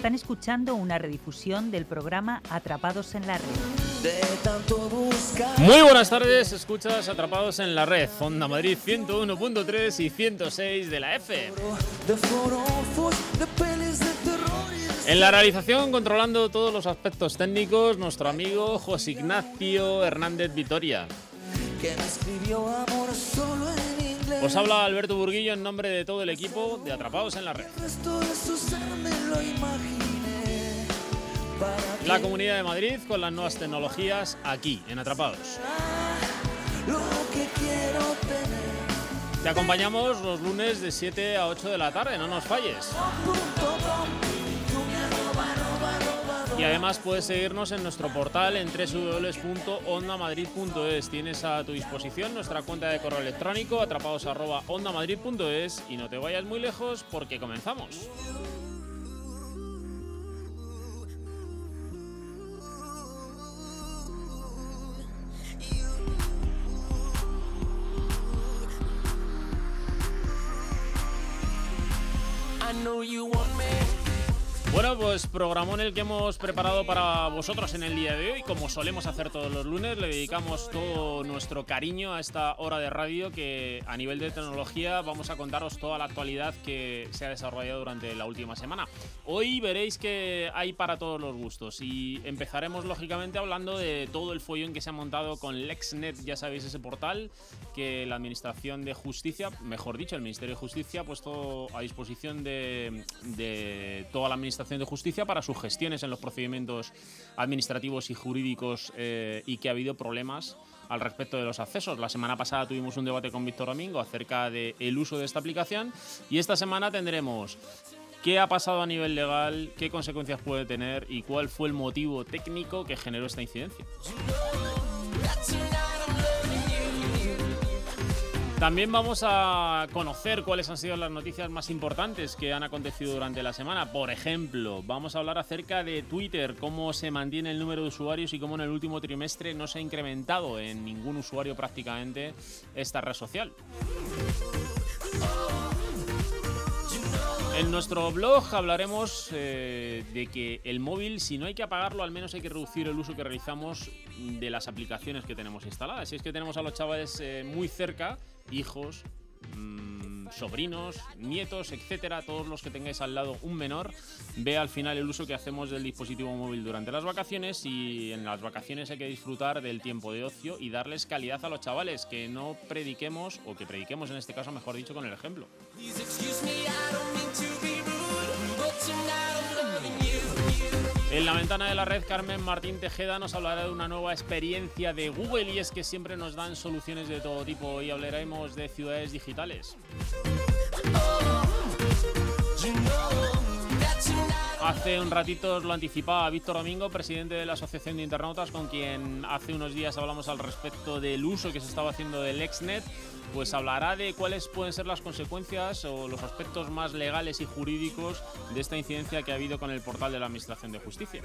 Están escuchando una redifusión del programa Atrapados en la Red. De tanto buscar. Muy buenas tardes, escuchas Atrapados en la Red, Onda Madrid 101.3 y 106 de la F. En la realización, controlando todos los aspectos técnicos, nuestro amigo José Ignacio Hernández Vitoria. que me escribió amor solo en. Os habla Alberto Burguillo en nombre de todo el equipo de Atrapados en la Red. La Comunidad de Madrid con las nuevas tecnologías aquí, en Atrapados. Te acompañamos los lunes de 7 a 8 de la tarde, no nos falles. Y además puedes seguirnos en nuestro portal en www.ondamadrid.es. Tienes a tu disposición nuestra cuenta de correo electrónico atrapados@ondamadrid.es y no te vayas muy lejos porque comenzamos. I know you want me. Bueno, pues programón el que hemos preparado para vosotros en el día de hoy. Como solemos hacer todos los lunes, le dedicamos todo nuestro cariño a esta hora de radio que a nivel de tecnología vamos a contaros toda la actualidad que se ha desarrollado durante la última semana. Hoy veréis que hay para todos los gustos y empezaremos lógicamente hablando de todo el follón que se ha montado con LexNet, ya sabéis ese portal que la Administración de Justicia, mejor dicho, el Ministerio de Justicia ha puesto a disposición de, de toda la Administración de Justicia para sus gestiones en los procedimientos administrativos y jurídicos eh, y que ha habido problemas al respecto de los accesos. La semana pasada tuvimos un debate con Víctor Domingo acerca del uso de esta aplicación y esta semana tendremos qué ha pasado a nivel legal, qué consecuencias puede tener y cuál fue el motivo técnico que generó esta incidencia. También vamos a conocer cuáles han sido las noticias más importantes que han acontecido durante la semana. Por ejemplo, vamos a hablar acerca de Twitter, cómo se mantiene el número de usuarios y cómo en el último trimestre no se ha incrementado en ningún usuario prácticamente esta red social. En nuestro blog hablaremos eh, de que el móvil, si no hay que apagarlo, al menos hay que reducir el uso que realizamos de las aplicaciones que tenemos instaladas. Si es que tenemos a los chavales eh, muy cerca, hijos, mm, sobrinos, nietos, etcétera, todos los que tengáis al lado un menor, ve al final el uso que hacemos del dispositivo móvil durante las vacaciones y en las vacaciones hay que disfrutar del tiempo de ocio y darles calidad a los chavales, que no prediquemos, o que prediquemos en este caso, mejor dicho, con el ejemplo. En la ventana de la red, Carmen Martín Tejeda nos hablará de una nueva experiencia de Google y es que siempre nos dan soluciones de todo tipo. Hoy hablaremos de ciudades digitales. Hace un ratito os lo anticipaba Víctor Domingo, presidente de la Asociación de Internautas, con quien hace unos días hablamos al respecto del uso que se estaba haciendo del Exnet. Pues hablará de cuáles pueden ser las consecuencias o los aspectos más legales y jurídicos de esta incidencia que ha habido con el portal de la Administración de Justicia.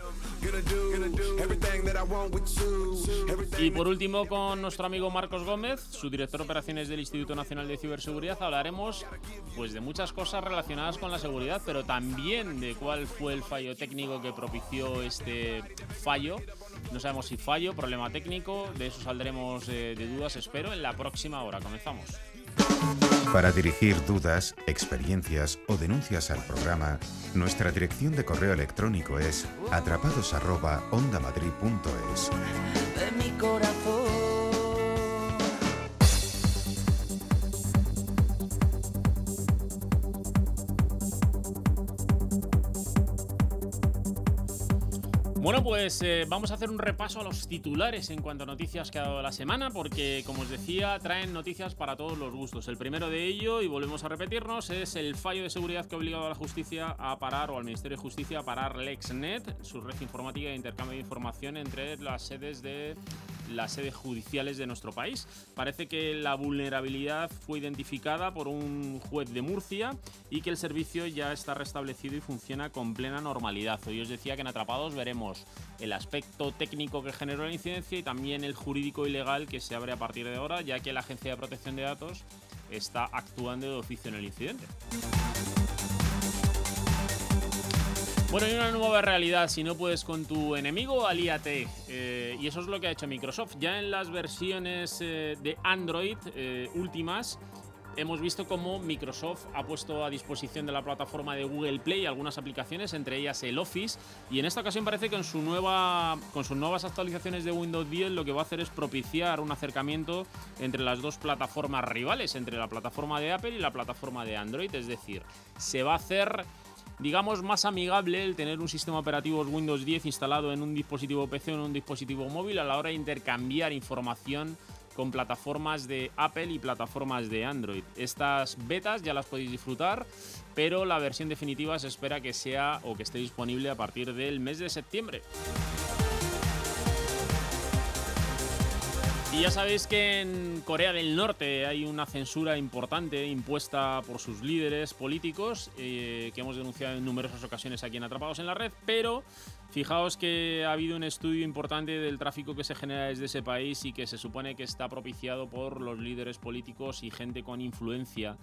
Y por último, con nuestro amigo Marcos Gómez, su director de operaciones del Instituto Nacional de Ciberseguridad, hablaremos pues de muchas cosas relacionadas con la seguridad, pero también de cuál fue el fallo técnico que propició este fallo. No sabemos si fallo, problema técnico, de eso saldremos eh, de dudas, espero, en la próxima hora. Comenzamos. Para dirigir dudas, experiencias o denuncias al programa, nuestra dirección de correo electrónico es atrapados@ondamadrid.es. de mi corazón. Bueno, pues eh, vamos a hacer un repaso a los titulares en cuanto a noticias que ha dado la semana, porque como os decía, traen noticias para todos los gustos. El primero de ello, y volvemos a repetirnos, es el fallo de seguridad que ha obligado a la justicia a parar, o al Ministerio de Justicia a parar LexNet, su red informática de intercambio de información entre las sedes de las sedes judiciales de nuestro país. Parece que la vulnerabilidad fue identificada por un juez de Murcia y que el servicio ya está restablecido y funciona con plena normalidad. Hoy os decía que en Atrapados veremos el aspecto técnico que generó la incidencia y también el jurídico y legal que se abre a partir de ahora, ya que la Agencia de Protección de Datos está actuando de oficio en el incidente. Bueno, hay una nueva realidad. Si no puedes con tu enemigo, alíate. Eh, y eso es lo que ha hecho Microsoft. Ya en las versiones eh, de Android eh, últimas, hemos visto cómo Microsoft ha puesto a disposición de la plataforma de Google Play algunas aplicaciones, entre ellas el Office. Y en esta ocasión parece que en su nueva, con sus nuevas actualizaciones de Windows 10 lo que va a hacer es propiciar un acercamiento entre las dos plataformas rivales, entre la plataforma de Apple y la plataforma de Android. Es decir, se va a hacer digamos, más amigable el tener un sistema operativo Windows 10 instalado en un dispositivo PC o en un dispositivo móvil a la hora de intercambiar información con plataformas de Apple y plataformas de Android. Estas betas ya las podéis disfrutar, pero la versión definitiva se espera que sea o que esté disponible a partir del mes de septiembre. Y ya sabéis que en Corea del Norte hay una censura importante impuesta por sus líderes políticos, eh, que hemos denunciado en numerosas ocasiones aquí en Atrapados en la Red, pero Fijaos que ha habido un estudio importante del tráfico que se genera desde ese país y que se supone que está propiciado por los líderes políticos y gente con influencia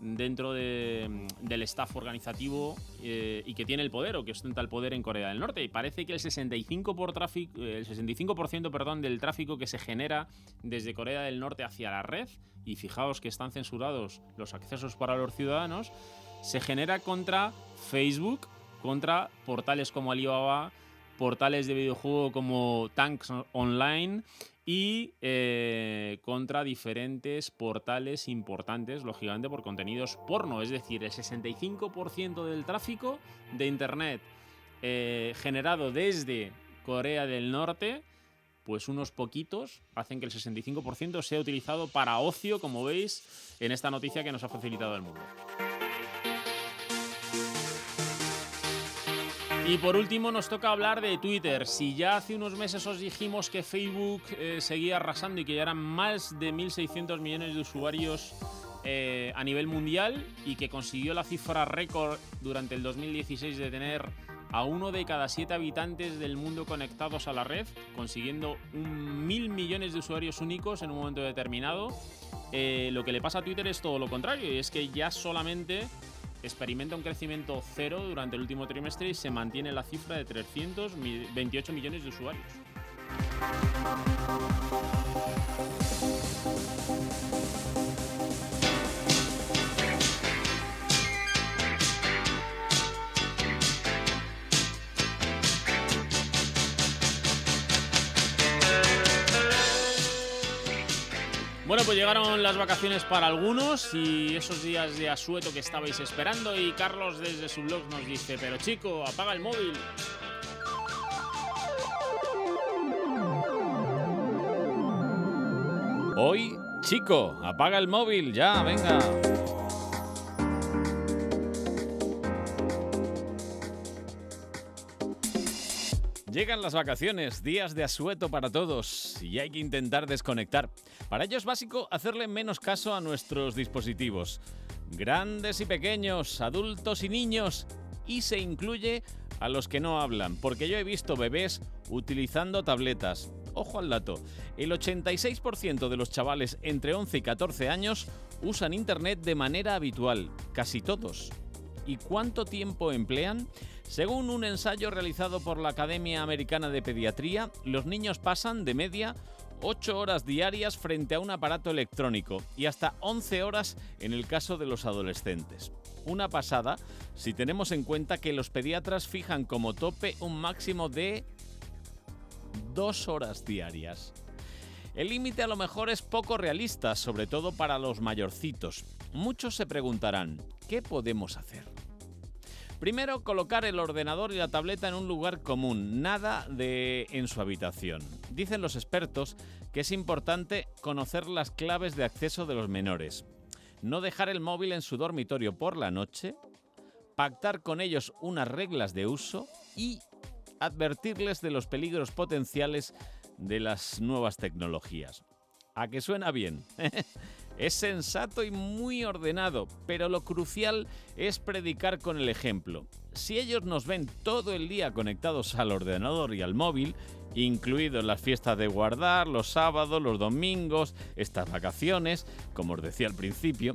dentro del staff organizativo eh, y que tiene el poder o que ostenta el poder en Corea del Norte. Y parece que el 65%, por tráfico, el 65 perdón, del tráfico que se genera desde Corea del Norte hacia la red, y fijaos que están censurados los accesos para los ciudadanos, se genera contra Facebook, contra portales como Alibaba, portales de videojuego como Tanks Online y eh, contra diferentes portales importantes, lógicamente por contenidos porno. Es decir, el 65% del tráfico de Internet eh, generado desde Corea del Norte, pues unos poquitos hacen que el 65% sea utilizado para ocio, como veis en esta noticia que nos ha facilitado el mundo. Y por último nos toca hablar de Twitter. Si ya hace unos meses os dijimos que Facebook eh, seguía arrasando y que ya eran más de 1.600 millones de usuarios eh, a nivel mundial y que consiguió la cifra récord durante el 2016 de tener a uno de cada siete habitantes del mundo conectados a la red, consiguiendo un mil millones de usuarios únicos en un momento determinado. Eh, lo que le pasa a Twitter es todo lo contrario, y es que ya solamente experimenta un crecimiento cero durante el último trimestre y se mantiene la cifra de 328 millones de usuarios. Bueno, pues llegaron las vacaciones para algunos y esos días de asueto que estabais esperando y Carlos desde su blog nos dice, pero chico, apaga el móvil. Hoy, chico, apaga el móvil, ya, venga. Llegan las vacaciones, días de asueto para todos y hay que intentar desconectar. Para ello es básico hacerle menos caso a nuestros dispositivos. Grandes y pequeños, adultos y niños. Y se incluye a los que no hablan, porque yo he visto bebés utilizando tabletas. Ojo al dato, el 86% de los chavales entre 11 y 14 años usan Internet de manera habitual, casi todos. ¿Y cuánto tiempo emplean? Según un ensayo realizado por la Academia Americana de Pediatría, los niños pasan de media 8 horas diarias frente a un aparato electrónico y hasta 11 horas en el caso de los adolescentes. Una pasada si tenemos en cuenta que los pediatras fijan como tope un máximo de 2 horas diarias. El límite a lo mejor es poco realista, sobre todo para los mayorcitos. Muchos se preguntarán, ¿qué podemos hacer? Primero, colocar el ordenador y la tableta en un lugar común, nada de en su habitación. Dicen los expertos que es importante conocer las claves de acceso de los menores. No dejar el móvil en su dormitorio por la noche, pactar con ellos unas reglas de uso y advertirles de los peligros potenciales de las nuevas tecnologías. ¿A que suena bien? es sensato y muy ordenado, pero lo crucial es predicar con el ejemplo. Si ellos nos ven todo el día conectados al ordenador y al móvil, incluidos las fiestas de guardar, los sábados, los domingos, estas vacaciones, como os decía al principio,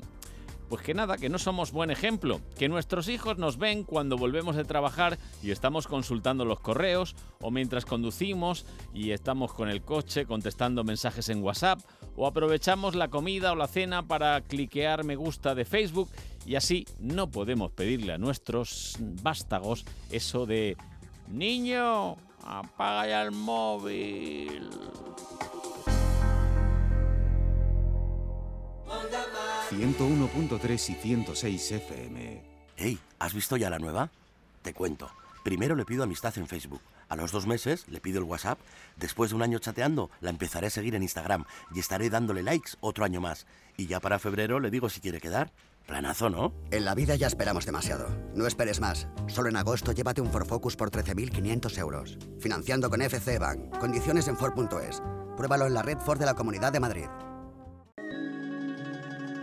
pues que nada, que no somos buen ejemplo, que nuestros hijos nos ven cuando volvemos de trabajar y estamos consultando los correos o mientras conducimos y estamos con el coche contestando mensajes en WhatsApp o aprovechamos la comida o la cena para cliquear me gusta de Facebook y así no podemos pedirle a nuestros vástagos eso de niño, apaga ya el móvil. 101.3 y 106 FM. Hey, ¿has visto ya la nueva? Te cuento. Primero le pido amistad en Facebook. A los dos meses le pido el WhatsApp. Después de un año chateando, la empezaré a seguir en Instagram y estaré dándole likes otro año más. Y ya para febrero le digo si quiere quedar. Planazo, ¿no? En la vida ya esperamos demasiado. No esperes más. Solo en agosto llévate un Ford Focus por 13.500 euros. Financiando con FC Bank. Condiciones en Ford.es. Pruébalo en la red Ford de la Comunidad de Madrid.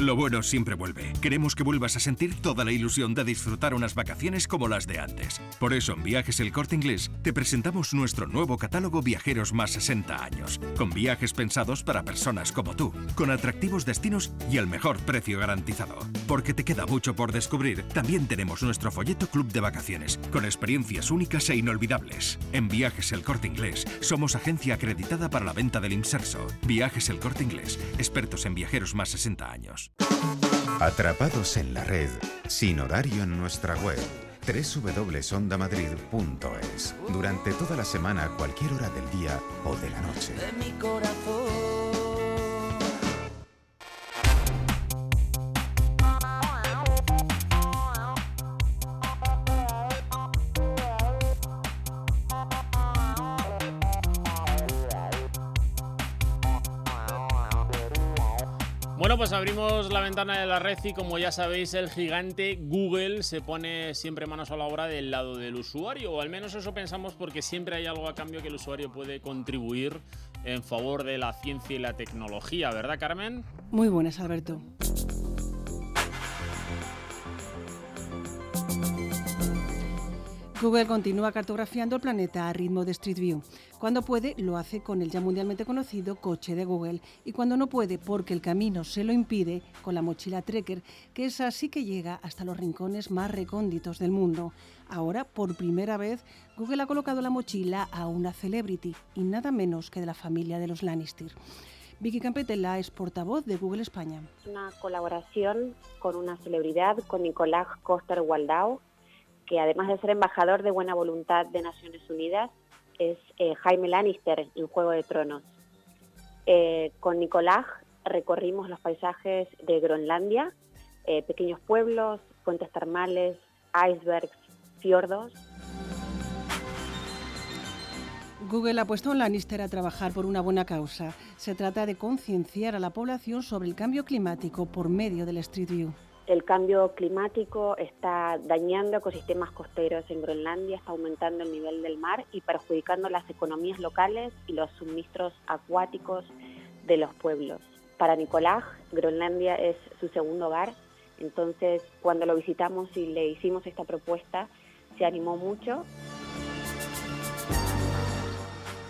Lo bueno siempre vuelve. Queremos que vuelvas a sentir toda la ilusión de disfrutar unas vacaciones como las de antes. Por eso en Viajes El Corte Inglés te presentamos nuestro nuevo catálogo Viajeros más 60 años, con viajes pensados para personas como tú, con atractivos destinos y el mejor precio garantizado. Porque te queda mucho por descubrir, también tenemos nuestro folleto Club de Vacaciones, con experiencias únicas e inolvidables. En Viajes El Corte Inglés somos agencia acreditada para la venta del inserso. Viajes El Corte Inglés, expertos en viajeros más 60 años. Atrapados en la red, sin horario en nuestra web www.ondamadrid.es. Durante toda la semana, cualquier hora del día o de la noche. La ventana de la red y como ya sabéis, el gigante Google se pone siempre manos a la obra del lado del usuario, o al menos eso pensamos porque siempre hay algo a cambio que el usuario puede contribuir en favor de la ciencia y la tecnología, ¿verdad, Carmen? Muy buenas, Alberto. Google continúa cartografiando el planeta a ritmo de Street View. Cuando puede, lo hace con el ya mundialmente conocido coche de Google. Y cuando no puede, porque el camino se lo impide, con la mochila Trekker, que es así que llega hasta los rincones más recónditos del mundo. Ahora, por primera vez, Google ha colocado la mochila a una celebrity, y nada menos que de la familia de los Lannister. Vicky Campetela es portavoz de Google España. una colaboración con una celebridad, con Nicolás Coster Waldau, que además de ser embajador de buena voluntad de Naciones Unidas, es eh, Jaime Lannister en Juego de Tronos. Eh, con Nicolás recorrimos los paisajes de Groenlandia, eh, pequeños pueblos, fuentes termales, icebergs, fiordos. Google ha puesto a Lannister a trabajar por una buena causa. Se trata de concienciar a la población sobre el cambio climático por medio del Street View. El cambio climático está dañando ecosistemas costeros en Groenlandia, está aumentando el nivel del mar y perjudicando las economías locales y los suministros acuáticos de los pueblos. Para Nicolás, Groenlandia es su segundo hogar, entonces cuando lo visitamos y le hicimos esta propuesta, se animó mucho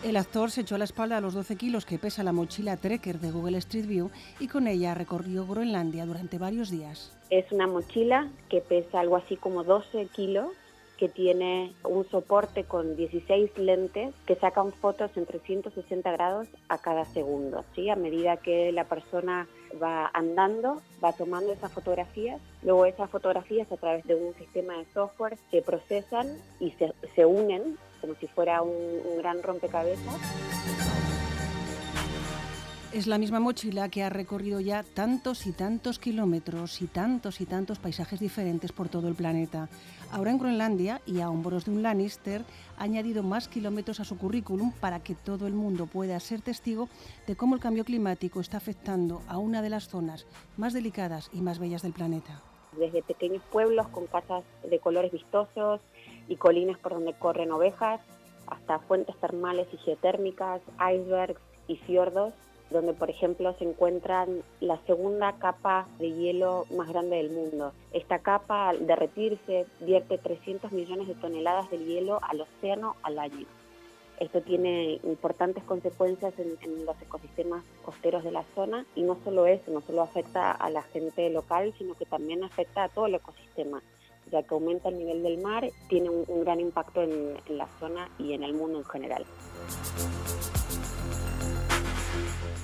El actor se echó a la espalda los 12 kilos que pesa la mochila Trekker de Google Street View y con ella recorrió Groenlandia durante varios días. Es una mochila que pesa algo así como 12 kilos, que tiene un soporte con 16 lentes que sacan fotos en 360 grados a cada segundo. ¿sí? A medida que la persona va andando, va tomando esas fotografías, luego esas fotografías a través de un sistema de software se procesan y se, se unen como si fuera un, un gran rompecabezas. Es la misma mochila que ha recorrido ya tantos y tantos kilómetros y tantos y tantos paisajes diferentes por todo el planeta. Ahora en Groenlandia y a hombros de un Lannister ha añadido más kilómetros a su currículum para que todo el mundo pueda ser testigo de cómo el cambio climático está afectando a una de las zonas más delicadas y más bellas del planeta. Desde pequeños pueblos con casas de colores vistosos y colinas por donde corren ovejas, hasta fuentes termales y geotérmicas, icebergs y fiordos donde por ejemplo se encuentran la segunda capa de hielo más grande del mundo. Esta capa al derretirse vierte 300 millones de toneladas de hielo al océano al año. Esto tiene importantes consecuencias en, en, los ecosistemas costeros de la zona y no solo eso, no solo afecta a la gente local, sino que también afecta a todo el ecosistema, ya que aumenta el nivel del mar, tiene un, gran impacto en, la zona y en el mundo en general.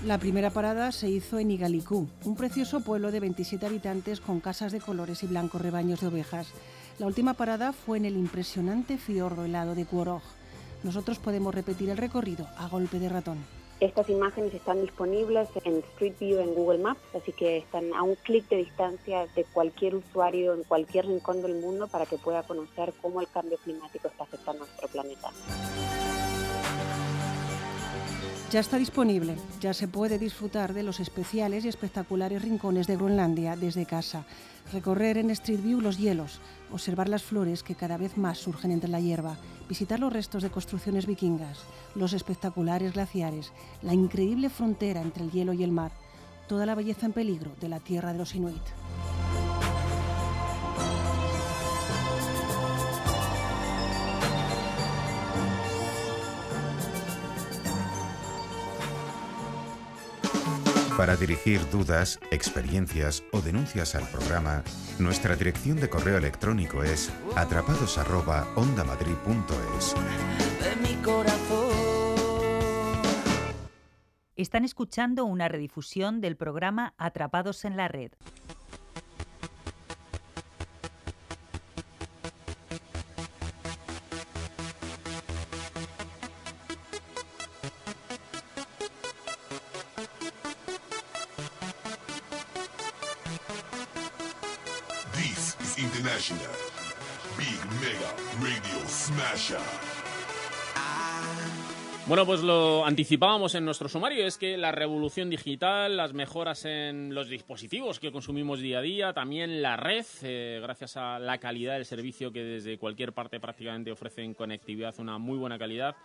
La primera parada se hizo en Igalicú, un precioso pueblo de 27 habitantes con casas de colores y blancos rebaños de ovejas. La última parada fue en el impresionante fiordo helado de Cuorog. Nosotros podemos repetir el recorrido a golpe de ratón. Estas imágenes están disponibles en Street View en Google Maps, así que están a un clic de distancia de cualquier usuario en cualquier rincón del mundo para que pueda conocer cómo el cambio climático está afectando a nuestro planeta. Ya está disponible, ya se puede disfrutar de los especiales y espectaculares rincones de Groenlandia desde casa, recorrer en Street View los hielos, observar las flores que cada vez más surgen entre la hierba, visitar los restos de construcciones vikingas, los espectaculares glaciares, la increíble frontera entre el hielo y el mar, toda la belleza en peligro de la tierra de los Inuit. Para dirigir dudas, experiencias o denuncias al programa, nuestra dirección de correo electrónico es atrapados@ondamadrid.es. Están escuchando una redifusión del programa Atrapados en la Red. International Big Mega Radio Smasher. Bueno, pues lo anticipábamos en nuestro sumario, es que la revolución digital, las mejoras en los dispositivos que consumimos día a día, también la red, eh, gracias a la calidad del servicio que desde cualquier parte prácticamente ofrecen conectividad, una muy buena calidad,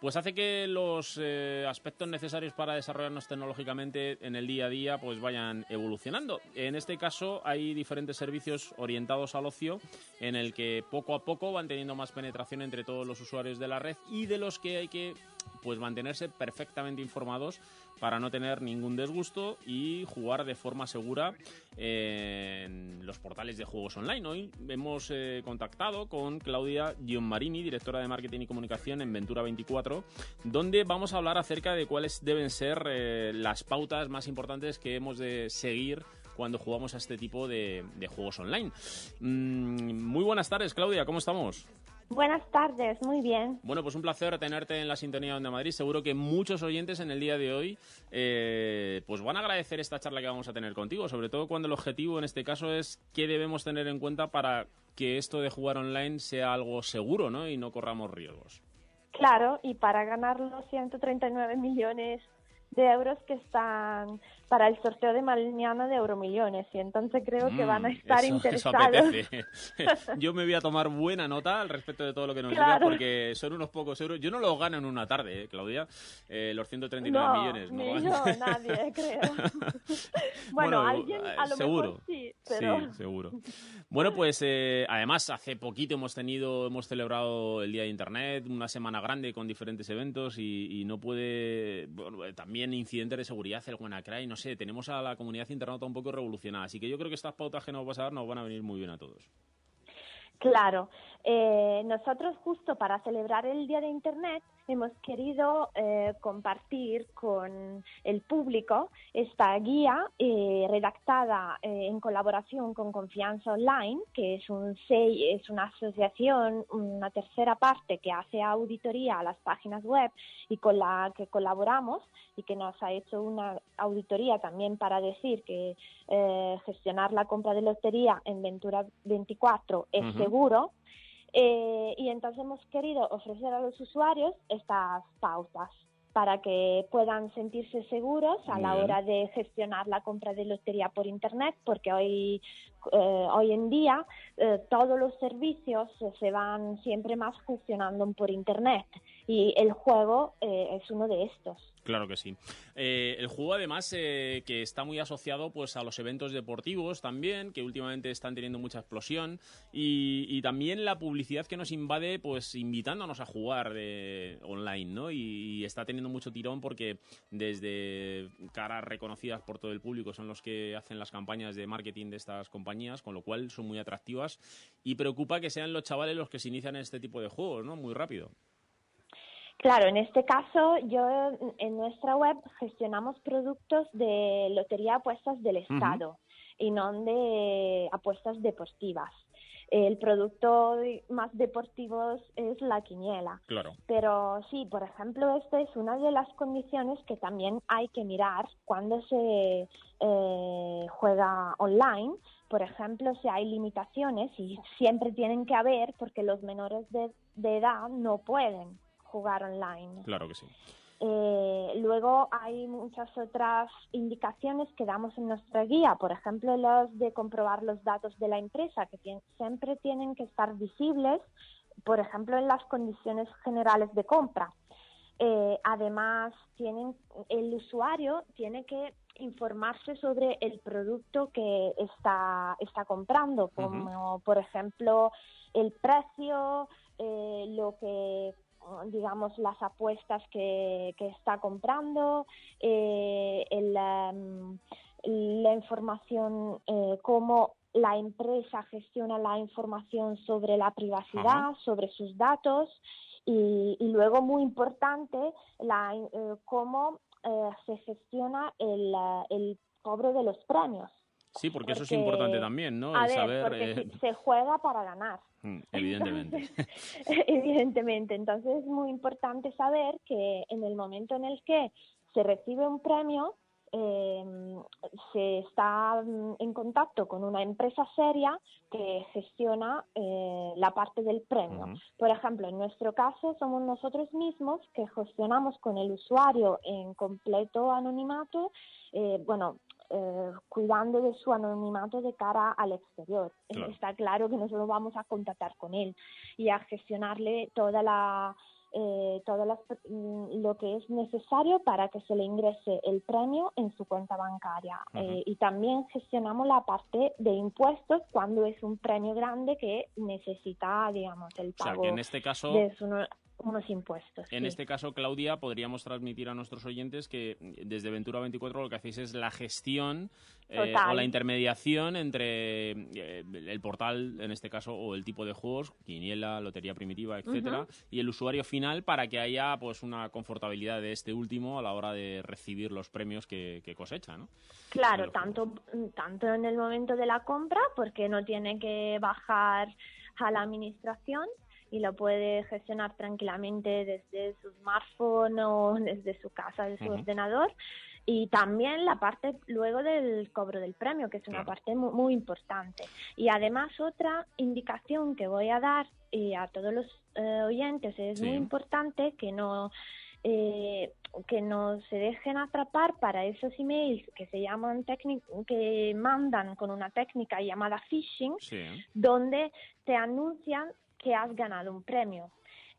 pues hace que los eh, aspectos necesarios para desarrollarnos tecnológicamente en el día a día pues vayan evolucionando. En este caso hay diferentes servicios orientados al ocio en el que poco a poco van teniendo más penetración entre todos los usuarios de la red y de los que hay que pues mantenerse perfectamente informados para no tener ningún disgusto y jugar de forma segura en los portales de juegos online. Hoy hemos eh, contactado con Claudia Gianmarini, directora de marketing y comunicación en Ventura 24, donde vamos a hablar acerca de cuáles deben ser eh, las pautas más importantes que hemos de seguir cuando jugamos a este tipo de, de juegos online. Mm, muy buenas tardes, Claudia, ¿cómo estamos? Buenas tardes, muy bien. Bueno, pues un placer tenerte en la sintonía de Onda Madrid. Seguro que muchos oyentes en el día de hoy eh, pues van a agradecer esta charla que vamos a tener contigo, sobre todo cuando el objetivo en este caso es qué debemos tener en cuenta para que esto de jugar online sea algo seguro ¿no? y no corramos riesgos. Claro, y para ganar los 139 millones de euros que están para el sorteo de mañana de Euromillones y entonces creo que van a Mm, estar eso- eso interesados. apetece. Yo me voy a tomar buena nota al respecto de todo lo que nos Claro. digas porque son unos pocos euros. Yo no los gano en una tarde, ¿eh, Claudia. Eh, los 139 no, millones. ni No yo, gano. nadie, creo. bueno, alguien eh, a lo seguro. mejor sí, pero... Sí, seguro. Bueno, pues eh, además hace poquito hemos tenido, hemos celebrado el Día de Internet, una semana grande con diferentes eventos y, y no puede, bueno, eh, también incidentes de seguridad, el WannaCry, no tenemos a la comunidad internauta un poco revolucionada, así que yo creo que estas pautas que nos vas a dar nos van a venir muy bien a todos. Claro, Eh, nosotros justo para celebrar el Día de Internet hemos querido eh, compartir con el público esta guía eh, redactada eh, en colaboración con Confianza Online, que es, un es una asociación, una tercera parte que hace auditoría a las páginas web y con la que colaboramos y que nos ha hecho una auditoría también para decir que eh, gestionar la compra de lotería en Ventura 24 es seguro. Eh, y entonces hemos querido ofrecer a los usuarios estas pautas para que puedan sentirse seguros a la hora de gestionar la compra de lotería por Internet, porque hoy, eh, hoy en día eh, todos los servicios se van siempre más gestionando por Internet y el juego eh, es uno de estos. Claro que sí. Eh, el juego, además, eh, que está muy asociado pues a los eventos deportivos también, que últimamente están teniendo mucha explosión, y, también la publicidad que nos invade, pues invitándonos a jugar eh, online, ¿no? Y, y está teniendo mucho tirón porque desde caras reconocidas por todo el público son los que hacen las campañas de marketing de estas compañías, con lo cual son muy atractivas y preocupa que sean los chavales los que se inician en este tipo de juegos, ¿no? Muy rápido. Claro, en este caso, yo en nuestra web gestionamos productos de lotería apuestas del. Estado y no de apuestas deportivas. El producto más deportivo es la quiniela. Claro. Pero sí, por ejemplo, esta es una de las condiciones que también hay que mirar cuando se eh, juega online. Por ejemplo, si hay limitaciones y siempre tienen que haber porque los menores de, de edad no pueden jugar online. Claro que sí. Eh, luego hay muchas otras indicaciones que damos en nuestra guía, por ejemplo, los de comprobar los datos de la empresa, que siempre tienen que estar visibles, por ejemplo, en las condiciones generales de compra. Eh, además, tienen, el usuario tiene que informarse sobre el producto que está, está comprando, como por ejemplo el precio, eh, lo que digamos las apuestas que, que está comprando, eh, el, em, la información, eh, cómo la empresa gestiona la información sobre la privacidad, sobre sus datos y, y luego muy importante la, eh, cómo eh, se gestiona el, eh, el cobro de los premios. Sí, porque, eso es importante también, ¿no? A El ver, saber. porque eh, se juega para ganar. Mm, evidentemente. Evidentemente, entonces es muy importante saber que en el momento en el que se recibe un premio, eh, se está mm, en contacto con una empresa seria que gestiona eh, la parte del premio. Por ejemplo, en nuestro caso somos nosotros mismos que gestionamos con el usuario en completo anonimato, eh, bueno, eh, cuidando de su anonimato de cara al exterior. Claro. Está claro que nosotros vamos a contactar con él y a gestionarle toda la eh, todo las- mm, lo que es necesario para que se le ingrese el premio en su cuenta bancaria. Eh, y también gestionamos la parte de impuestos cuando es un premio grande que necesita, digamos, el O sea, pago que en este caso- de su- unos impuestos. En sí. este caso, Claudia, podríamos transmitir a nuestros oyentes que desde Ventura 24 lo que hacéis es la gestión eh, o la intermediación entre eh, el portal, en este caso, o el tipo de juegos, quiniela, lotería primitiva, etcétera, y el usuario final para que haya pues una confortabilidad de este último a la hora de recibir los premios que, que cosecha, ¿no? Claro, tanto, tanto en el momento de la compra, porque no tiene que bajar a la administración y lo puede gestionar tranquilamente desde su smartphone o desde su casa, de su ordenador. Y también la parte luego del cobro del premio, que es una Claro. parte mu- muy, importante. Y además otra indicación que voy a dar y a todos los eh, oyentes es Sí. muy importante que no eh, que no se dejen atrapar para esos emails que se llaman que mandan con una técnica llamada phishing Sí. donde te anuncian que has ganado un premio.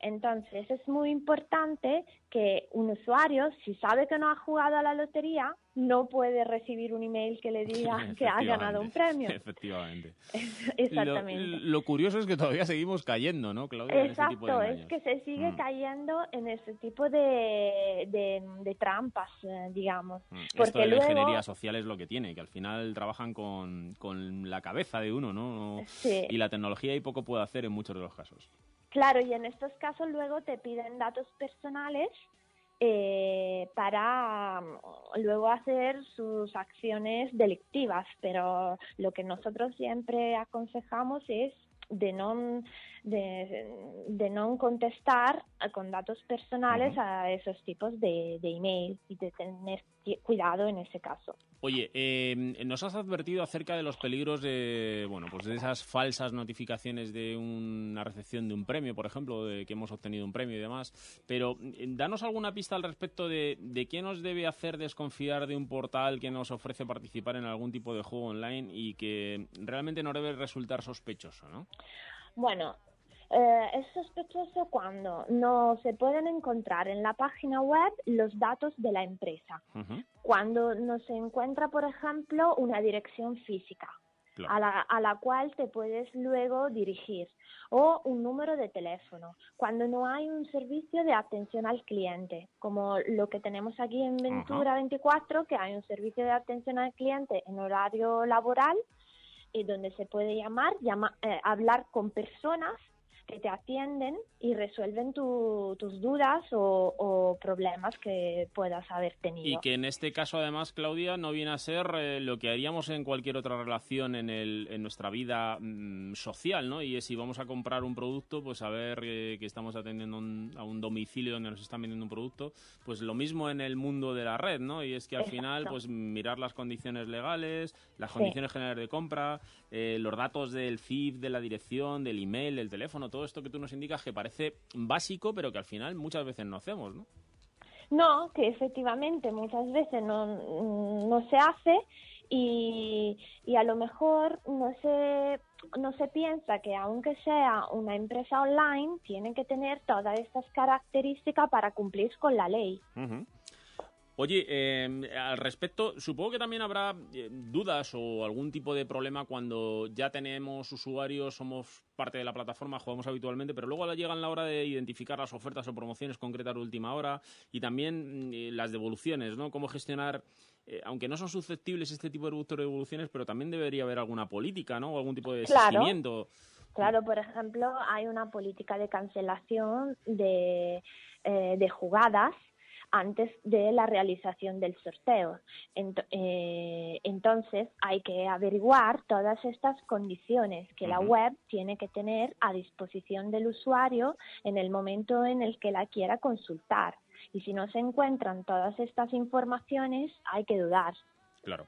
Entonces es muy importante que un usuario, si sabe que no ha jugado a la lotería, no puede recibir un email que le diga que ha ganado un premio. Efectivamente. Exactamente. Lo, lo curioso es que todavía seguimos cayendo, ¿no, Claudia? en ese tipo de Exacto, es que se sigue Mm. cayendo en ese tipo de, de, de trampas, eh, digamos. Mm, Esto Porque de la ingeniería social es lo que tiene, que al final trabajan con, con la cabeza de uno, ¿no? Sí. Y la tecnología ahí poco puede hacer en muchos de los casos. Claro, y en estos casos luego te piden datos personales eh, para mm, luego hacer sus acciones delictivas, pero lo que nosotros siempre aconsejamos es de no de, de no contestar con datos personales a esos tipos de, de email y de tener cuidado en ese caso. Oye, eh, nos has advertido acerca de los peligros de, bueno, pues de esas falsas notificaciones de una recepción de un premio, por ejemplo, de que hemos obtenido un premio y demás. Pero eh, danos alguna pista al respecto de, de qué nos debe hacer desconfiar de un portal que nos ofrece participar en algún tipo de juego online y que realmente no debe resultar sospechoso, ¿no? Bueno, eh, es sospechoso cuando no se pueden encontrar en la página web los datos de la empresa. Cuando no se encuentra, por ejemplo, una dirección física Claro. a, la, a la cual te puedes luego dirigir o un número de teléfono. Cuando no hay un servicio de atención al cliente, como lo que tenemos aquí en Ventura 24, que hay un servicio de atención al cliente en horario laboral y donde se puede llamar, llama- eh, hablar con personas que te atienden y resuelven tu- tus dudas o, o problemas que puedas haber tenido. Y que en este caso, además, Claudia, no viene a ser eh, lo que haríamos en cualquier otra relación en, el, en nuestra vida mm, social, ¿no? Y es si vamos a comprar un producto, pues saber eh, que estamos atendiendo un- a un domicilio donde nos están vendiendo un producto, pues lo mismo en el mundo de la red, ¿no? Y es que al Exacto. final, pues mirar las condiciones legales, las Sí. condiciones generales de compra, eh, los datos del CIF, de la dirección, del email, del teléfono, todo esto que tú nos indicas que parece básico, pero que al final muchas veces no hacemos, ¿no? No, que efectivamente muchas veces no, no se hace y, y a lo mejor no se, no se piensa que aunque sea una empresa online, tiene que tener todas estas características para cumplir con la ley. Ujú. Oye, eh, al respecto, supongo que también habrá eh, dudas o algún tipo de problema cuando ya tenemos usuarios, somos parte de la plataforma, jugamos habitualmente, pero luego llega la hora de identificar las ofertas o promociones concretas de última hora y también mm, eh, las devoluciones, ¿no? Cómo gestionar, eh, aunque no son susceptibles este tipo de devoluciones, pero también debería haber alguna política, ¿no? O algún tipo de Claro. seguimiento. Claro, por ejemplo, hay una política de cancelación de, eh, de jugadas antes de la realización del sorteo. Eh, entonces, hay que averiguar todas estas condiciones que la web tiene que tener a disposición del usuario en el momento en el que la quiera consultar. Y si no se encuentran todas estas informaciones, hay que dudar. Claro.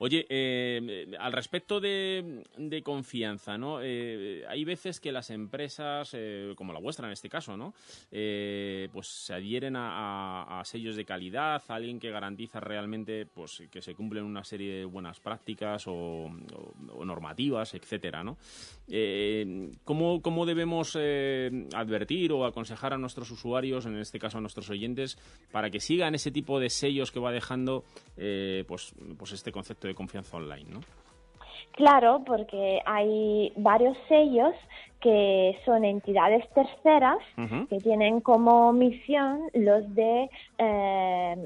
Oye, eh, al respecto de, confianza, ¿no? Eh, hay veces que las empresas, eh, como la vuestra en este caso, ¿no? Pues se adhieren a, sellos de calidad, a alguien que garantiza realmente pues, que se cumplen una serie de buenas prácticas o, o- normativas, etcétera, ¿no? ¿cómo, cómo debemos advertir o aconsejar a nuestros usuarios, en este caso a nuestros oyentes, para que sigan ese tipo de sellos que va dejando pues, pues este concepto de confianza online, ¿no? Claro, porque hay varios sellos que son entidades terceras que tienen como misión los de, eh,